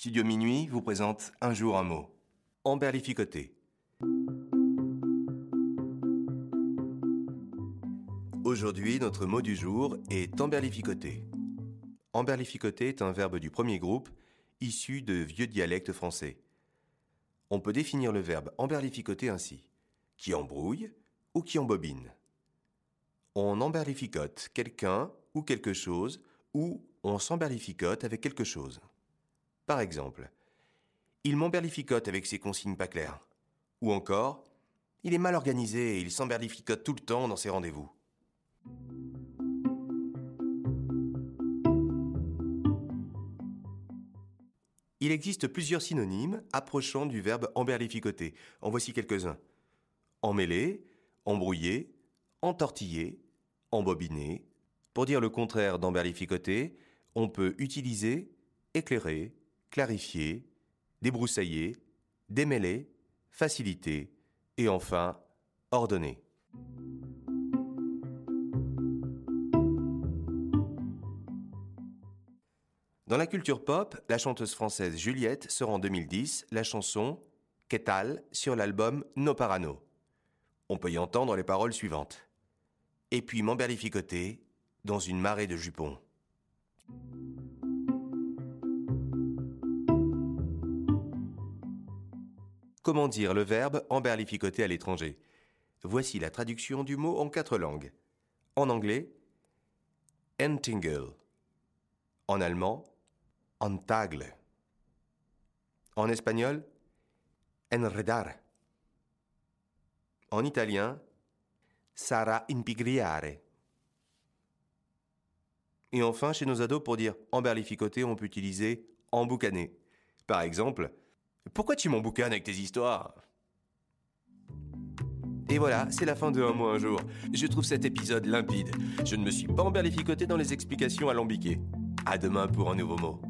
Studio Minuit vous présente un jour un mot. Emberlificoté. Aujourd'hui, notre mot du jour est emberlificoté. Emberlificoté est un verbe du premier groupe, issu de vieux dialectes français. On peut définir le verbe emberlificoter ainsi qui embrouille ou qui embobine? On emberlificote quelqu'un ou quelque chose ou on s'emberlificote avec quelque chose. Par exemple, il m'emberlificote avec ses consignes pas claires. Ou encore, il est mal organisé et il s'emberlificote tout le temps dans ses rendez-vous. Il existe plusieurs synonymes approchant du verbe emberlificoter. En voici quelques-uns. Emmêler, embrouiller, entortiller, embobiner. Pour dire le contraire d'emberlificoter, on peut utiliser éclairer, clarifier, débroussailler, démêler, faciliter et enfin ordonner. Dans la culture pop, la chanteuse française Juliette sort en 2010 la chanson Qu'est-elle sur l'album No Parano. On peut y entendre les paroles suivantes. Et puis m'emberlificoter dans une marée de jupons. Comment dire le verbe emberlificoter à l'étranger? Voici la traduction du mot en quatre langues. En anglais, entingle. En allemand, Antagle. En espagnol, enredar. En italien, sarà impigriare. Et enfin, chez nos ados, pour dire emberlificoter, on peut utiliser emboucaner. Par exemple, pourquoi tu m'emboucanes avec tes histoires? Et voilà, c'est la fin de Un mot un jour. Je trouve cet épisode limpide. Je ne me suis pas emberlificoté dans les explications alambiquées. À demain pour un nouveau mot.